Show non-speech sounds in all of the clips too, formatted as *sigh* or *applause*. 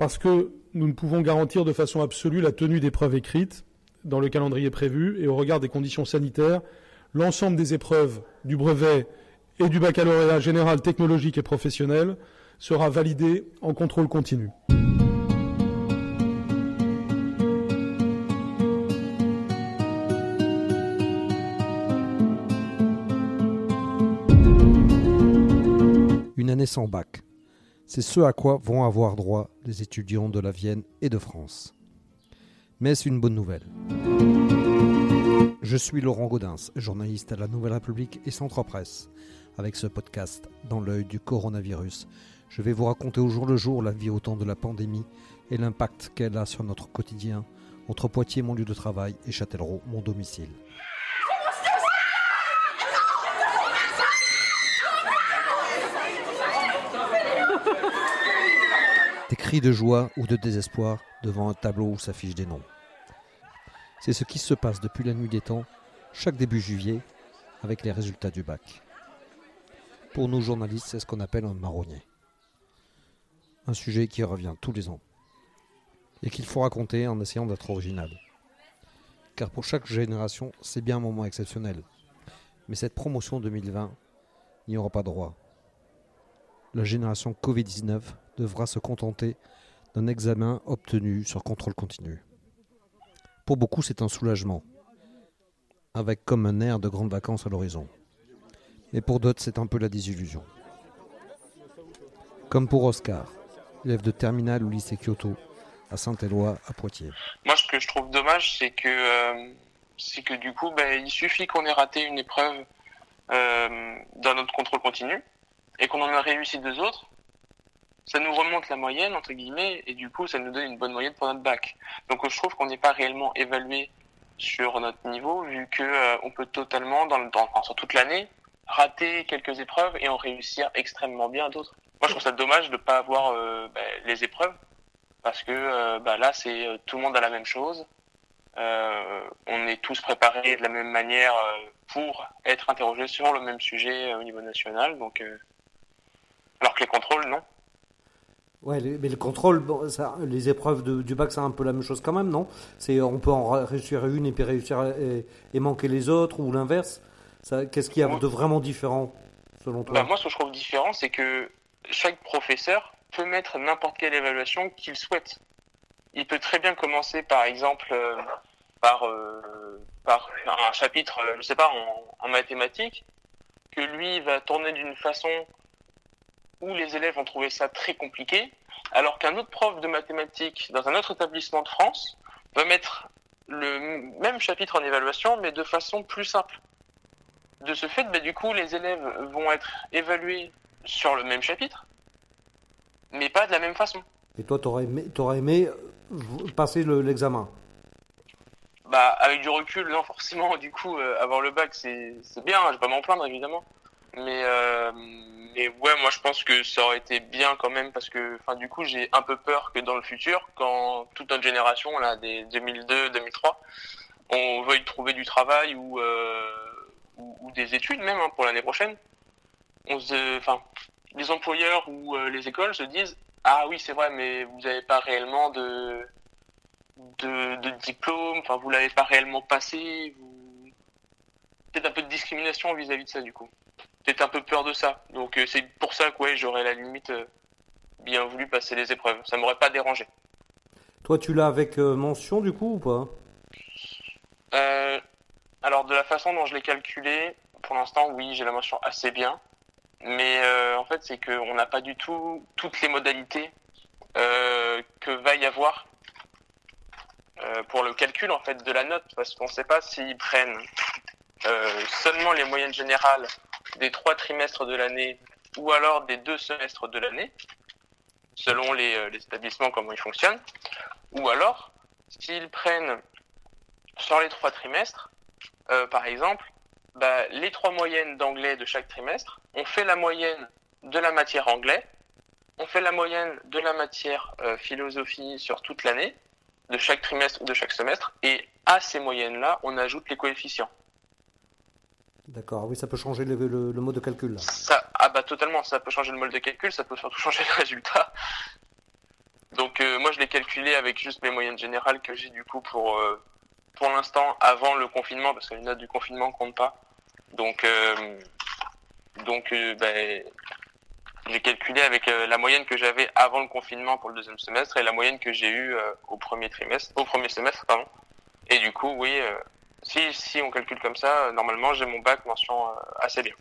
parce que nous ne pouvons garantir de façon absolue la tenue d'épreuves écrites dans le calendrier prévu et au regard des conditions sanitaires, l'ensemble des épreuves du brevet et du baccalauréat général technologique et professionnel sera validé en contrôle continu. Une année sans bac. C'est ce à quoi vont avoir droit les étudiants de la Vienne et de France. Mais c'est une bonne nouvelle. Je suis Laurent Gaudens, journaliste à la Nouvelle République et Centre Presse. Avec ce podcast, dans l'œil du coronavirus, je vais vous raconter au jour le jour la vie au temps de la pandémie et l'impact qu'elle a sur notre quotidien, entre Poitiers, mon lieu de travail, et Châtellerault, mon domicile. De joie ou de désespoir devant un tableau où s'affichent des noms. C'est ce qui se passe depuis la nuit des temps, chaque début juillet, avec les résultats du bac. Pour nous journalistes, c'est ce qu'on appelle un marronnier. Un sujet qui revient tous les ans. Et qu'il faut raconter en essayant d'être original. Car pour chaque génération, c'est bien un moment exceptionnel. Mais cette promotion 2020 n'y aura pas droit. La génération Covid-19 devra se contenter d'un examen obtenu sur contrôle continu. Pour beaucoup, c'est un soulagement, avec comme un air de grandes vacances à l'horizon. Mais pour d'autres, c'est un peu la désillusion. Comme pour Oscar, élève de terminale au lycée Kyoto, à Saint-Éloi, à Poitiers. Moi, ce que je trouve dommage, c'est que, euh, que du coup, ben, il suffit qu'on ait raté une épreuve euh, dans notre contrôle continu et qu'on en a réussi deux autres ça nous remonte la moyenne entre guillemets et du coup ça nous donne une bonne moyenne pour notre bac. Donc je trouve qu'on n'est pas réellement évalué sur notre niveau vu que euh, on peut totalement dans, le, temps, sur toute l'année rater quelques épreuves et en réussir extrêmement bien d'autres. Moi je trouve ça dommage de pas avoir euh, bah, les épreuves parce que euh, bah, là c'est tout le monde a la même chose. on est tous préparés de la même manière pour être interrogés sur le même sujet au niveau national donc alors que les contrôles non. Ouais, mais le contrôle, ça, les épreuves du bac, c'est un peu la même chose quand même, non? C'est on peut en réussir une et puis réussir et, manquer les autres ou l'inverse. Qu'est-ce qu'il y a de vraiment différent selon toi? Bah, Moi, ce que je trouve différent, c'est que chaque professeur peut mettre n'importe quelle évaluation qu'il souhaite. Il peut très bien commencer, par exemple, euh, par euh, par un chapitre, euh, je sais pas, en mathématiques, que lui va tourner d'une façon où les élèves ont trouvé ça très compliqué, alors qu'un autre prof de mathématiques dans un autre établissement de France va mettre le même chapitre en évaluation, mais de façon plus simple. De ce fait, bah, du coup, les élèves vont être évalués sur le même chapitre, mais pas de la même façon. Et toi, t'aurais aimé, aimé euh, passer l'examen? Bah, avec du recul, non, forcément. Du coup, euh, avoir le bac, c'est bien. Je vais pas m'en plaindre, évidemment. Mais euh, mais ouais, moi je pense que ça aurait été bien quand même parce que, enfin, du coup, j'ai un peu peur que dans le futur, quand toute notre génération, là, des 2002, 2003, on veuille trouver du travail ou, euh, ou, des études même hein, pour l'année prochaine, on se, enfin, les employeurs ou euh, les écoles se disent, ah oui, c'est vrai, mais vous n'avez pas réellement de, de, de diplôme, enfin, vous l'avez pas réellement passé, vous... peut-être un peu de discrimination vis-à-vis -vis de ça du coup peut-être un peu peur de ça. Donc euh, c'est pour ça que ouais, j'aurais la limite euh, bien voulu passer les épreuves. Ça m'aurait pas dérangé. Toi, tu l'as avec euh, mention du coup ou pas? Alors de la façon dont je l'ai calculé, pour l'instant, oui, j'ai la mention assez bien. Mais en fait, c'est qu'on n'a pas du tout toutes les modalités que va y avoir pour le calcul en fait de la note, parce qu'on ne sait pas s'ils prennent seulement les moyennes générales des trois trimestres de l'année ou alors des deux semestres de l'année, selon les, euh, établissements comment ils fonctionnent, ou alors s'ils prennent sur les trois trimestres, euh, par exemple, bah, les trois moyennes d'anglais de chaque trimestre, on fait la moyenne de la matière anglais, on fait la moyenne de la matière euh, philosophie sur toute l'année, de chaque trimestre ou de chaque semestre, et à ces moyennes-là, on ajoute les coefficients. D'accord, oui, ça peut changer le, mode de calcul. Ça, ah bah totalement, ça peut changer le mode de calcul, ça peut surtout *laughs* changer le résultat. Donc moi je l'ai calculé avec juste mes moyennes générales que j'ai du coup pour pour l'instant avant le confinement parce que les notes du confinement comptent pas. Donc donc ben, j'ai calculé avec la moyenne que j'avais avant le confinement pour le deuxième semestre et la moyenne que j'ai eue au premier trimestre, au premier semestre pardon. Et du coup, oui, si, si on calcule comme ça, normalement j'ai mon bac mention assez bien.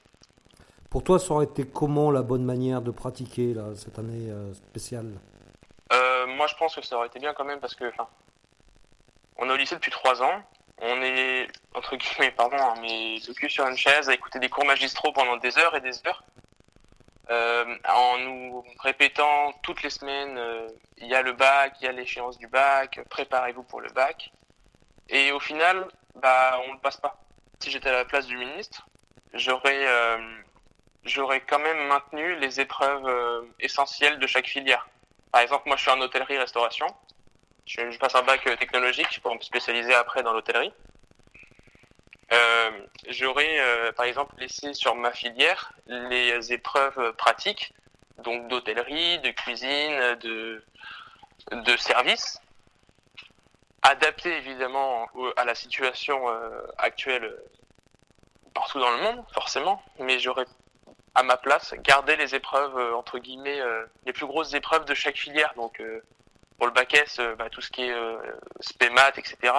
Pour toi, ça aurait été comment la bonne manière de pratiquer là, cette année euh, spéciale? Euh, Moi, je pense que ça aurait été bien quand même parce que, enfin, on est au lycée depuis trois ans. On est entre guillemets, pardon, hein, mais le cul sur une chaise à écouter des cours magistraux pendant des heures et des heures, euh, en nous répétant toutes les semaines, il y a le bac, il y a l'échéance du bac, préparez-vous pour le bac. Et au final, bah, on le passe pas. Si j'étais à la place du ministre, j'aurais j'aurais quand même maintenu les épreuves euh, essentielles de chaque filière. Par exemple, moi, je suis en hôtellerie-restauration. Je, passe un bac euh, technologique pour me spécialiser après dans l'hôtellerie. Euh, j'aurais, euh, par exemple, laissé sur ma filière les épreuves pratiques, donc d'hôtellerie, de cuisine, de, de service, adaptées évidemment à la situation actuelle partout dans le monde, forcément, mais j'aurais à ma place, garder les épreuves euh, entre guillemets euh, les plus grosses épreuves de chaque filière. Donc euh, pour le bac S, bah, tout ce qui est spémat, etc.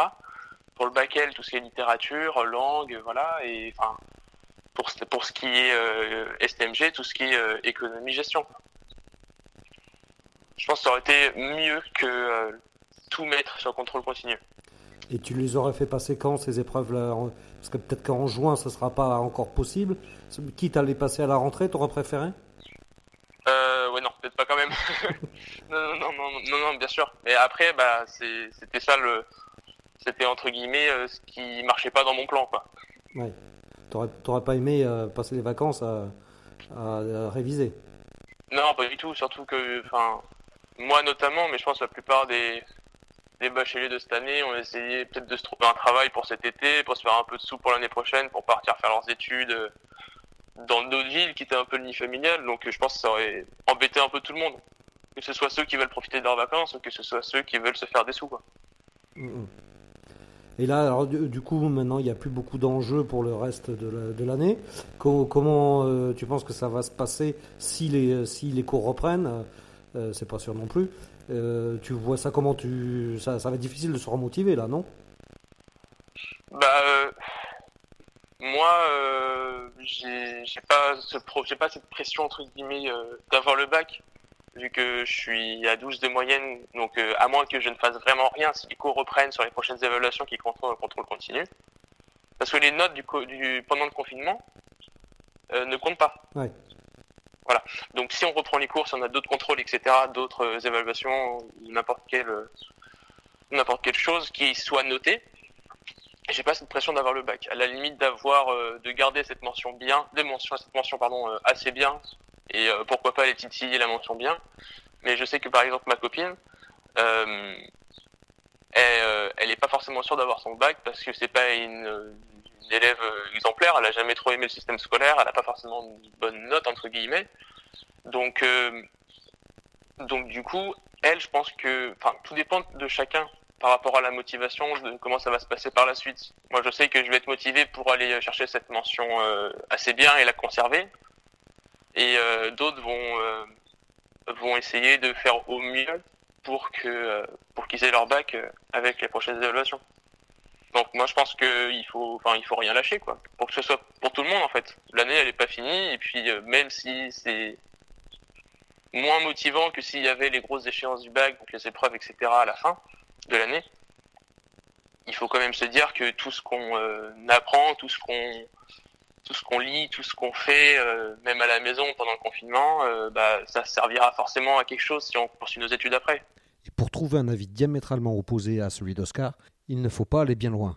Pour le bac L, tout ce qui est littérature, langue, voilà. Et enfin pour pour ce qui est STMG, tout ce qui est économie gestion. Je pense que ça aurait été mieux que tout mettre sur contrôle continu. Et tu les aurais fait passer quand ces épreuves-là Parce que peut-être qu'en juin, ce ne sera pas encore possible. Quitte à les passer à la rentrée, t'aurais préféré euh, ouais, non, peut-être pas quand même. *laughs* non, non, non, non, non, bien sûr. Mais après, bah, c'était ça le, c'était entre guillemets euh, ce qui marchait pas dans mon plan, quoi. Ouais. T'aurais pas aimé euh, passer les vacances à, réviser? Non, pas du tout. Surtout que, enfin, moi notamment, mais je pense que la plupart des, des bacheliers de cette année ont essayé peut-être de se trouver un travail pour cet été, pour se faire un peu de sous pour l'année prochaine, pour partir faire leurs études dans d'autres villes qui étaient un peu le nid familial. Donc je pense que ça aurait embêté un peu tout le monde. Que ce soit ceux qui veulent profiter de leurs vacances ou que ce soit ceux qui veulent se faire des sous. Quoi. Et là, alors, du, coup, maintenant, il n'y a plus beaucoup d'enjeux pour le reste de l'année. comment euh, tu penses que ça va se passer si les, si les cours reprennent? Euh, C'est pas sûr non plus. Euh, tu vois ça comment tu ça, ça va être difficile de se remotiver là, non? Bah moi, euh, j'ai pas ce j'ai pas cette pression entre guillemets euh, d'avoir le bac, vu que je suis à 12 de moyenne, donc euh, à moins que je ne fasse vraiment rien, si les cours reprennent sur les prochaines évaluations qui contrôlent le contrôle continu, parce que les notes du, du pendant le confinement euh, ne comptent pas. Ouais. Donc si on reprend les cours, si on a d'autres contrôles, etc., d'autres évaluations ou n'importe quelle n'importe quelle chose qui soit notée, j'ai pas cette pression d'avoir le bac. À la limite d'avoir, euh, de garder cette mention bien, des mentions, cette mention pardon euh, assez bien, et euh, pourquoi pas les titiller la mention bien. Mais je sais que par exemple ma copine, elle, elle est pas forcément sûre d'avoir son bac parce que c'est pas une, une, élève exemplaire. Elle a jamais trop aimé le système scolaire. Elle a pas forcément une bonne note entre guillemets. Donc donc du coup, elle, je pense que, enfin, tout dépend de chacun par rapport à la motivation, de comment ça va se passer par la suite. Moi, je sais que je vais être motivé pour aller chercher cette mention euh, assez bien et la conserver. Et euh, d'autres vont euh, vont essayer de faire au mieux pour que pour qu'ils aient leur bac avec les prochaines évaluations. Donc moi, je pense qu'il faut, enfin, il faut rien lâcher, quoi, pour que ce soit pour tout le monde en fait. L'année, elle est pas finie, et puis même si c'est moins motivant que s'il y avait les grosses échéances du bac, donc les épreuves, etc. à la fin de l'année, il faut quand même se dire que tout ce qu'on euh, apprend, tout ce qu'on tout ce qu'on lit, tout ce qu'on fait, euh, même à la maison pendant le confinement, euh, bah, ça servira forcément à quelque chose si on poursuit nos études après. Et pour trouver un avis diamétralement opposé à celui d'Oscar, il ne faut pas aller bien loin.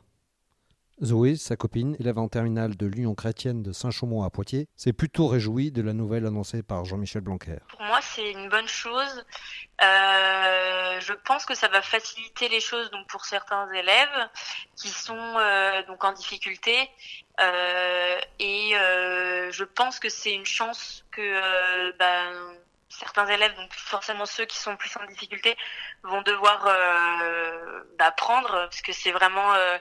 Zoé, sa copine, élève en terminale de l'Union chrétienne de Saint-Chaumont à Poitiers, s'est plutôt réjouie de la nouvelle annoncée par Jean-Michel Blanquer. Pour moi, c'est une bonne chose. Euh, je pense que ça va faciliter les choses pour certains élèves qui sont euh, donc en difficulté. Euh, et je pense que c'est une chance que ben, certains élèves, donc forcément ceux qui sont plus en difficulté, vont devoir euh, bah, prendre, parce que c'est vraiment euh,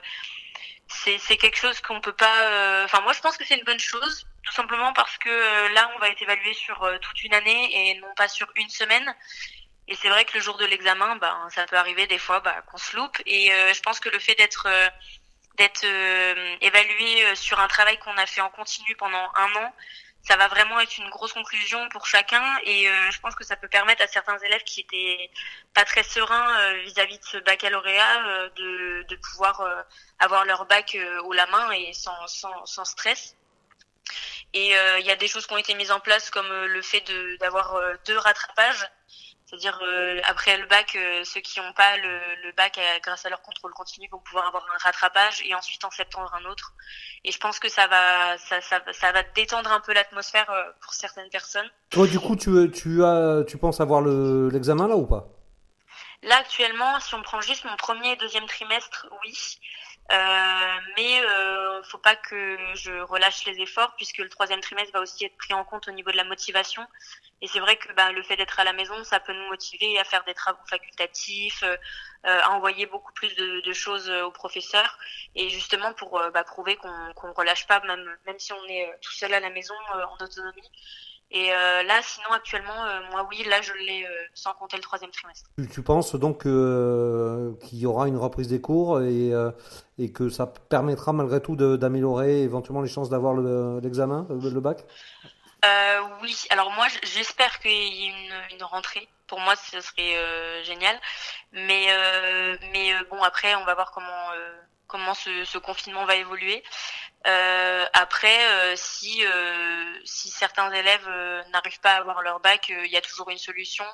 c'est quelque chose qu'on peut pas. Enfin, moi, je pense que c'est une bonne chose, tout simplement parce que là, on va être évalué sur toute une année et non pas sur une semaine. Et c'est vrai que le jour de l'examen, bah, ça peut arriver des fois bah, qu'on se loupe. Et je pense que le fait d'être d'être évalué sur un travail qu'on a fait en continu pendant un an, ça va vraiment être une grosse conclusion pour chacun et euh, je pense que ça peut permettre à certains élèves qui étaient pas très sereins euh, vis-à-vis de ce baccalauréat euh, de, de pouvoir avoir leur bac au la main et sans, sans, sans stress. Et il y a des choses qui ont été mises en place comme le fait d'avoir deux rattrapages c'est-à-dire euh, après le bac, euh, ceux qui n'ont pas le, bac, euh, grâce à leur contrôle continu, vont pouvoir avoir un rattrapage et ensuite en septembre un autre. Et je pense que ça va, ça, ça, ça va détendre un peu l'atmosphère pour certaines personnes. Toi, du coup, tu, tu as, tu penses avoir l'examen là ou pas? Là actuellement, si on prend juste mon premier et deuxième trimestre, oui. Euh, mais euh, faut pas que je relâche les efforts puisque le troisième trimestre va aussi être pris en compte au niveau de la motivation. Et c'est vrai que bah, le fait d'être à la maison, ça peut nous motiver à faire des travaux facultatifs, euh, à envoyer beaucoup plus de, choses aux professeurs, et justement pour euh, bah, prouver qu'on ne relâche pas, même, même si on est tout seul à la maison en autonomie. Et euh, là, sinon, actuellement, euh, moi, oui, là, je l'ai euh, sans compter le troisième trimestre. Tu, penses donc qu'il y aura une reprise des cours et que ça permettra malgré tout d'améliorer éventuellement les chances d'avoir l'examen, le, bac? Oui, alors moi, j'espère qu'il y ait une, une, rentrée. Pour moi, ce serait génial. Mais, mais bon, après, on va voir comment comment ce, ce, confinement va évoluer. Euh, après, euh, si euh, si certains élèves n'arrivent pas à avoir leur bac, il y a toujours une solution.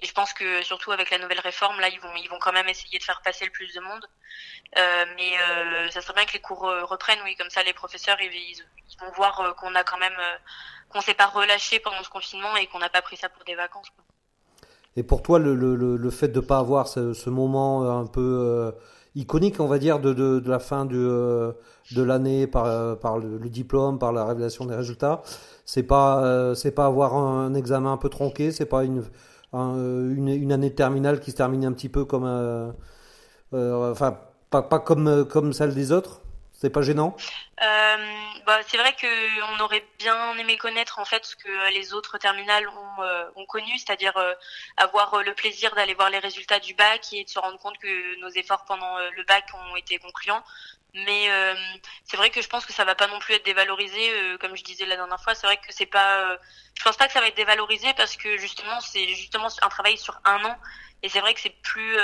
Et je pense que surtout avec la nouvelle réforme, là, ils vont ils vont quand même essayer de faire passer le plus de monde. mais ça serait bien que les cours reprennent, oui, comme ça les professeurs ils, vont voir qu'on a quand même qu'on s'est pas relâché pendant ce confinement et qu'on n'a pas pris ça pour des vacances. Quoi. Et pour toi, le, le, le fait de pas avoir ce, ce moment un peu iconique, on va dire, de, de, de la fin euh, de l'année par, euh, par le, diplôme, par la révélation des résultats. C'est pas, euh, c'est pas avoir un, examen un peu tronqué, c'est pas une, une, une, année terminale qui se termine un petit peu comme, enfin, pas, pas comme, comme celle des autres. C'est pas gênant? Euh, bah, C'est vrai qu'on aurait bien aimé connaître en fait ce que les autres terminales ont, euh, ont connu, c'est-à-dire euh, avoir le plaisir d'aller voir les résultats du bac et de se rendre compte que nos efforts pendant le bac ont été concluants. Mais c'est vrai que je pense que ça va pas non plus être dévalorisé, comme je disais la dernière fois. C'est vrai que c'est pas, je pense pas que ça va être dévalorisé parce que justement c'est justement un travail sur un an. Et c'est vrai que c'est plus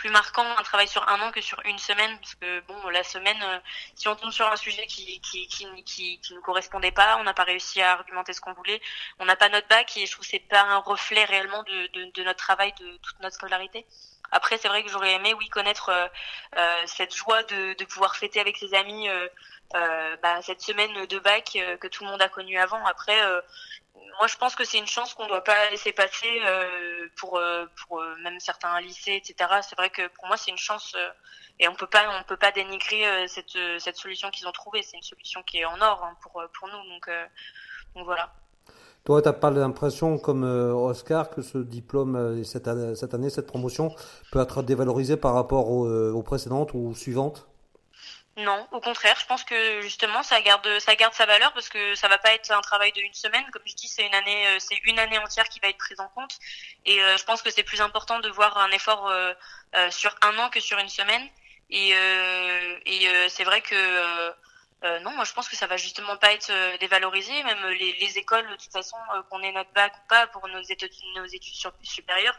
plus marquant un travail sur un an que sur une semaine. Parce que bon la semaine euh, si on tombe sur un sujet qui qui qui, qui, qui nous correspondait pas on n'a pas réussi à argumenter ce qu'on voulait. On n'a pas notre bac et je trouve que c'est pas un reflet réellement de, de, de, notre travail de toute notre scolarité après c'est vrai que j'aurais aimé oui connaître euh, euh cette joie de, de pouvoir fêter avec ses amis euh, euh bah, cette semaine de bac que tout le monde a connu avant après moi, je pense que c'est une chance qu'on ne doit pas laisser passer euh, pour, euh, pour euh, même certains lycées, etc. C'est vrai que pour moi, c'est une chance et on peut pas, on peut pas dénigrer cette, cette solution qu'ils ont trouvée. C'est une solution qui est en or hein, pour, pour nous. Donc, donc voilà. Toi, tu n'as pas l'impression, comme Oscar, que ce diplôme, cette année, cette, année, cette promotion, peut être dévalorisé par rapport aux précédentes ou suivantes? Non, au contraire, je pense que justement ça garde sa valeur parce que ça va pas être un travail de une semaine, comme je dis, c'est une année euh, c'est une année entière qui va être prise en compte. Et euh, je pense que c'est plus important de voir un effort euh, sur un an que sur une semaine. Et c'est vrai que non, moi je pense que ça va justement pas être dévalorisé, même les, les écoles de toute façon qu'on ait notre bac ou pas pour nos études nos études supérieures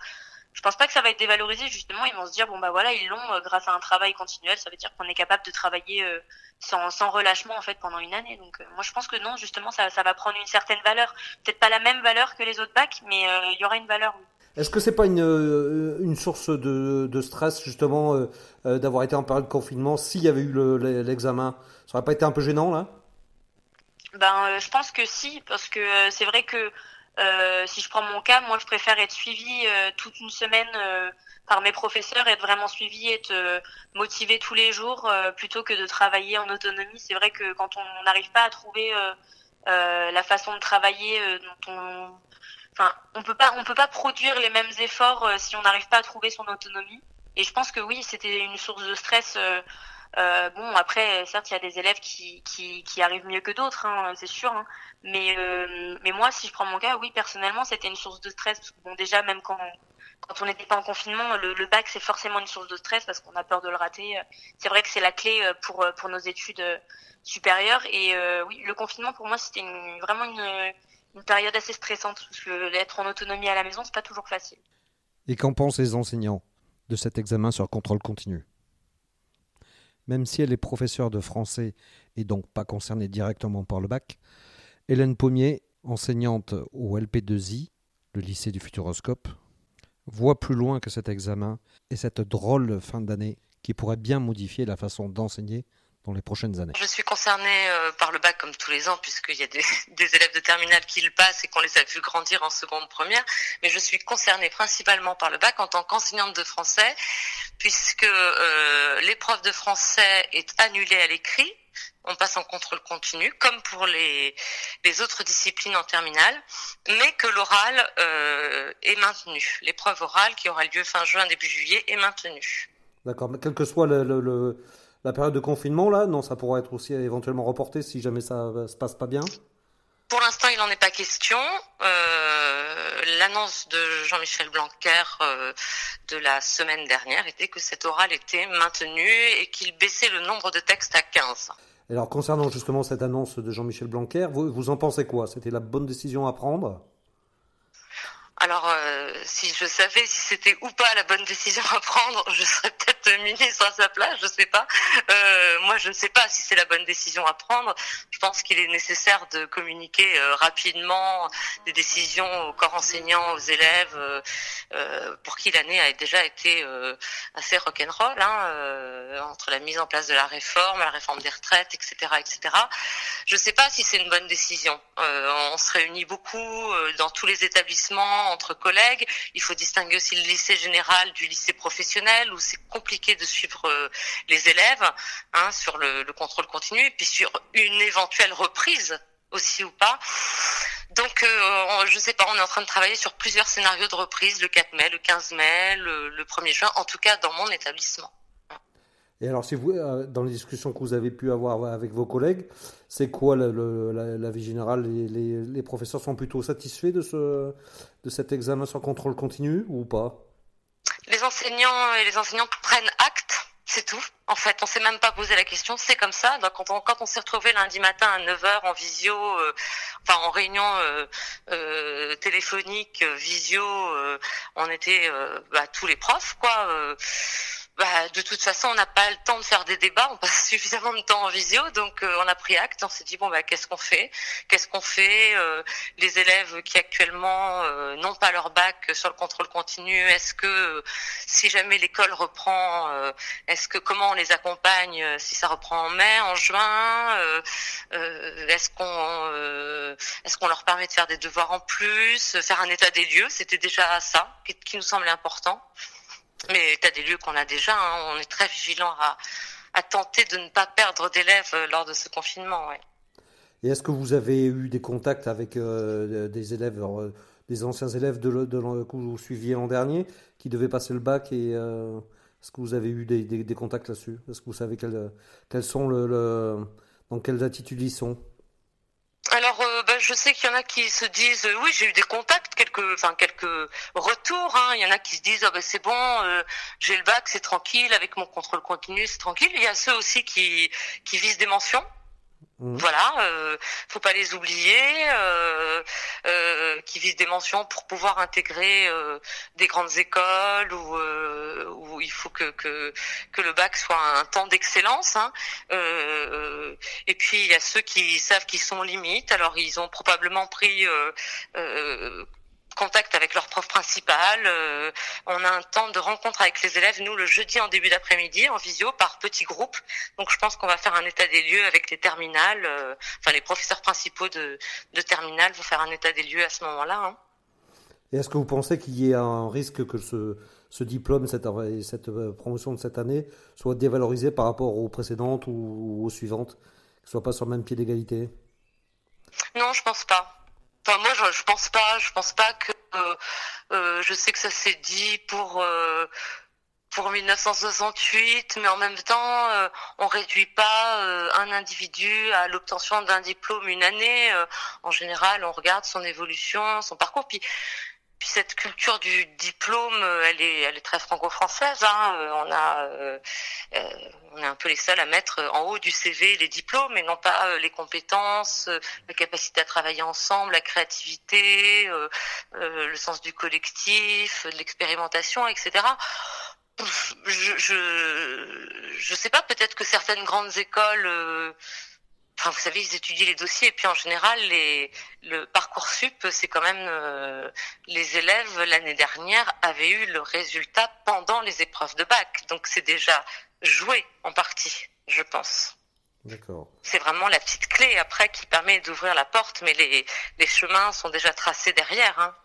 je pense pas que ça va être dévalorisé justement. Ils vont se dire bon bah voilà ils l'ont euh, grâce à un travail continuel. Ça veut dire qu'on est capable de travailler euh, sans, sans relâchement en fait pendant une année. Donc euh, moi je pense que non justement ça, ça va prendre une certaine valeur. Peut-être pas la même valeur que les autres bacs mais il y aura une valeur Est-ce que c'est pas une, une source de, de stress justement d'avoir été en période de confinement s'il y avait eu l'examen? Ça aurait pas été un peu gênant là? Ben je pense que si parce que c'est vrai que euh, si je prends mon cas, moi je préfère être suivi euh, toute une semaine euh, par mes professeurs, être vraiment suivi, être motivé tous les jours, plutôt que de travailler en autonomie. C'est vrai que quand on n'arrive pas à trouver la façon de travailler on enfin, on peut pas, on peut pas produire les mêmes efforts si on n'arrive pas à trouver son autonomie. Et je pense que oui, c'était une source de stress. Euh, bon, après, certes, il y a des élèves qui, qui, qui arrivent mieux que d'autres, hein, c'est sûr. Hein. Mais, euh, mais moi, si je prends mon cas, oui, personnellement, c'était une source de stress. Bon, déjà, même quand, quand on n'était pas en confinement, le, le bac, c'est forcément une source de stress parce qu'on a peur de le rater. C'est vrai que c'est la clé euh, pour, pour nos études supérieures. Et oui, le confinement, pour moi, c'était une, vraiment une, une période assez stressante. Parce que d'être en autonomie à la maison, c'est pas toujours facile. Et qu'en pensent les enseignants de cet examen sur contrôle continu? Même si elle est professeure de français et donc pas concernée directement par le bac. Hélène Pommier, enseignante au LP2I, le lycée du Futuroscope, voit plus loin que cet examen et cette drôle fin d'année qui pourrait bien modifier la façon d'enseigner dans les prochaines années Je suis concernée euh, par le bac comme tous les ans, puisqu'il y a des, *laughs* des, élèves de terminale qui le passent et qu'on les a vus grandir en seconde première, mais je suis concernée principalement par le bac en tant qu'enseignante de français, puisque euh, l'épreuve de français est annulée à l'écrit, on passe en contrôle continu, comme pour les, les autres disciplines en terminale, mais que l'oral euh, est maintenu. L'épreuve orale qui aura lieu fin juin, début juillet est maintenue. D'accord, mais quel que soit le, le la période de confinement, là, non, ça pourrait être aussi éventuellement reporté si jamais ça se passe pas bien Pour l'instant, il n'en est pas question. Euh, l'annonce de Jean-Michel Blanquer euh, de la semaine dernière était que cet oral était maintenu et qu'il baissait le nombre de textes à 15. Alors, concernant justement cette annonce de Jean-Michel Blanquer, vous, vous en pensez quoi? C'était la bonne décision à prendre? Alors, euh, si je savais si c'était ou pas la bonne décision à prendre, je serais peut-être ministre à sa place, je sais pas. Euh, moi, je ne sais pas si c'est la bonne décision à prendre. Je pense qu'il est nécessaire de communiquer euh, rapidement des décisions au corps enseignant, aux élèves, pour qui l'année a déjà été assez rock'n'roll, hein, entre la mise en place de la réforme, la réforme des retraites, etc., etc. Je ne sais pas si c'est une bonne décision. on se réunit beaucoup dans tous les établissements entre collègues. Il faut distinguer aussi le lycée général du lycée professionnel où c'est compliqué de suivre euh, les élèves hein, sur le, contrôle continu et puis sur une éventuelle reprise aussi ou pas. Donc, euh, je sais pas, on est en train de travailler sur plusieurs scénarios de reprise, le 4 mai, le 15 mai, le, le 1er juin, en tout cas dans mon établissement. Et alors, si vous, euh, dans les discussions que vous avez pu avoir avec vos collègues, c'est quoi la, générale les, les, professeurs sont plutôt satisfaits de, ce, de cet examen sans contrôle continu ou pas? Les enseignants et les enseignantes prennent acte, c'est tout. En fait, on s'est même pas posé la question, c'est comme ça. Quand on, s'est retrouvé lundi matin à 9h en visio, euh, enfin en réunion euh, téléphonique, visio, on était bah, tous les profs, quoi bah, de toute façon, on n'a pas le temps de faire des débats, on passe *laughs* suffisamment de temps en visio, donc euh, on a pris acte, on s'est dit bon bah qu'est-ce qu'on fait? Qu'est-ce qu'on fait? Euh, Les élèves qui actuellement euh, n'ont pas leur bac sur le contrôle continu, est-ce que si jamais l'école reprend, est-ce que comment on les accompagne si ça reprend en mai, en juin Est-ce qu'on est-ce qu'on leur permet de faire des devoirs en plus, faire un état des lieux? C'était déjà ça qui, qui nous semblait important. Mais tu as des lieux qu'on a déjà, hein. on est très vigilant à, à, tenter de ne pas perdre d'élèves euh, lors de ce confinement. Ouais. Et est-ce que vous avez eu des contacts avec euh, des élèves, euh, des anciens élèves de, de, que vous suiviez l'an dernier, qui devaient passer le bac et est-ce que vous avez eu des, des, des contacts là-dessus? Est-ce que vous savez quels sont le, le, dans quelles attitudes ils sont? Alors, je sais qu'il y en a qui se disent, euh, oui, j'ai eu des contacts, quelques, retours. Hein. Il y en a qui se disent, oh, ben, c'est bon, euh, j'ai le bac, c'est tranquille, avec mon contrôle continu, c'est tranquille. Il y a ceux aussi qui visent des mentions. Mmh. Voilà, euh, faut pas les oublier, euh, euh, qui visent des mentions pour pouvoir intégrer euh, des grandes écoles où, euh, où il faut que, que, le bac soit un temps d'excellence. Hein. et puis il y a ceux qui savent qu'ils sont limites, alors ils ont probablement pris contact avec leur prof principal. Euh, on a un temps de rencontre avec les élèves, nous, le jeudi en début d'après-midi, en visio, par petits groupes. Donc je pense qu'on va faire un état des lieux avec les terminales, euh, enfin les professeurs principaux de, de terminale vont faire un état des lieux à ce moment-là. Hein. Et est-ce que vous pensez qu'il y ait un risque que ce, ce diplôme, cette, cette euh, promotion de cette année, soit dévalorisé par rapport aux précédentes ou aux suivantes, ne soit pas sur le même pied d'égalité? Non, je pense pas. Enfin, moi, je, je pense pas. Je pense pas que. Euh, je sais que ça s'est dit pour pour 1968, mais en même temps, euh, on réduit pas euh, un individu à l'obtention d'un diplôme une année. Euh, en général, on regarde son évolution, son parcours. Puis, puis cette culture du diplôme, elle est, elle est très franco-française. Hein. On a, on est un peu les seuls à mettre en haut du CV les diplômes, et non pas les compétences, la capacité à travailler ensemble, la créativité, le sens du collectif, l'expérimentation, etc je, je, je sais pas, peut-être que certaines grandes écoles, euh, enfin vous savez, ils étudient les dossiers et puis en général, les, le parcours sup, c'est quand même euh, les élèves l'année dernière avaient eu le résultat pendant les épreuves de bac, donc c'est déjà joué en partie, je pense. D'accord. C'est vraiment la petite clé après qui permet d'ouvrir la porte, mais les, les chemins sont déjà tracés derrière. Hein.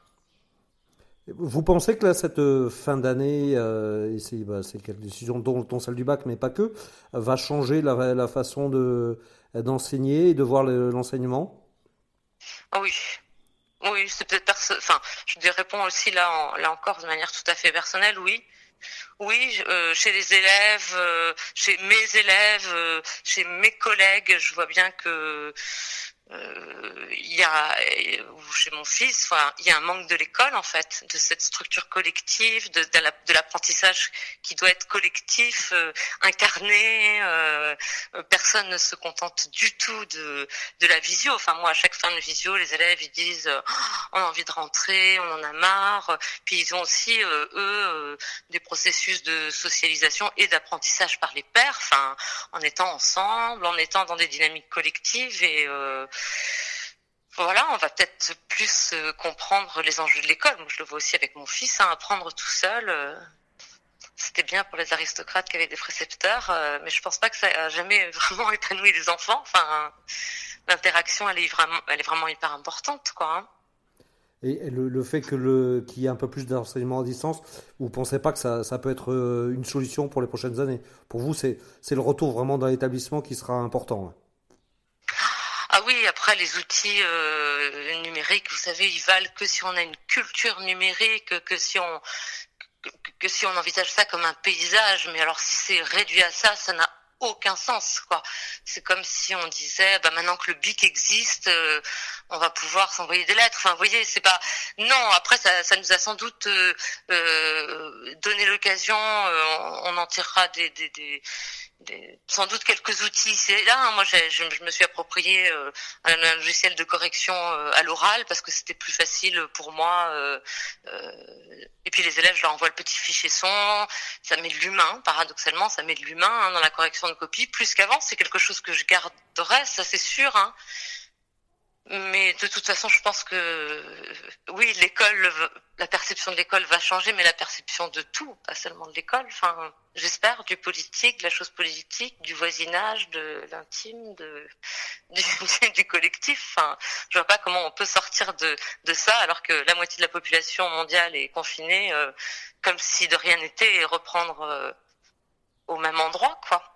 Vous pensez que là, cette euh, fin d'année, euh, c'est bah, quelques décisions dont, celle du bac, mais pas que, va changer la, façon de, d'enseigner et de voir l'enseignement? Ah Oui. Oui, c'est peut-être enfin, je réponds aussi là, là encore de manière tout à fait personnelle, oui. Oui, euh, chez les élèves, euh, chez mes élèves, chez mes collègues, je vois bien que il y a ou chez mon fils, il y a un manque de l'école en fait, de cette structure collective, de, de l'apprentissage qui doit être collectif, euh, incarné. Euh, personne ne se contente du tout de, de la visio. Enfin moi, à chaque fin de visio, les élèves ils disent oh, on a envie de rentrer, on en a marre. Puis ils ont aussi eux des processus de socialisation et d'apprentissage par les pairs, en étant ensemble, en étant dans des dynamiques collectives et voilà, on va peut-être plus euh, comprendre les enjeux de l'école. Moi, je le vois aussi avec mon fils, hein, apprendre tout seul. Euh, c'était bien pour les aristocrates qui avaient des précepteurs, euh, mais je pense pas que ça a jamais *laughs* vraiment épanoui les enfants. Enfin, l'interaction, elle est vraiment, hyper importante. Hein. Et le, fait que qu'il y ait un peu plus d'enseignement à distance, vous pensez pas que ça, peut être une solution pour les prochaines années? Pour vous, c'est le retour vraiment dans l'établissement qui sera important. Oui, après les outils euh, numériques, vous savez, ils valent que si on a une culture numérique, que si on que, si on envisage ça comme un paysage. Mais alors si c'est réduit à ça, ça n'a aucun sens quoi. C'est comme si on disait bah maintenant que le bic existe, euh, on va pouvoir s'envoyer des lettres. Enfin, vous voyez, c'est pas non. Après, ça, ça nous a sans doute euh, euh donné l'occasion. on en tirera des, des, des sans doute quelques outils c'est là. Hein. Moi, je, me suis approprié euh, un, logiciel de correction euh, à l'oral parce que c'était plus facile pour moi. Euh, et puis les élèves, je leur envoie le petit fichier son. Ça met de l'humain, paradoxalement, ça met de l'humain hein, dans la correction de copie. Plus qu'avant, c'est quelque chose que je garderai, ça c'est sûr. Hein. Mais de toute façon, je pense que oui, l'école, la perception de l'école va changer, mais la perception de tout, pas seulement de l'école. Enfin, j'espère du politique, de la chose politique, du voisinage, de l'intime, de *laughs* du, du, collectif. Enfin, je vois pas comment on peut sortir de de ça alors que la moitié de la population mondiale est confinée, euh, comme si de rien n'était, et reprendre euh, au même endroit, quoi.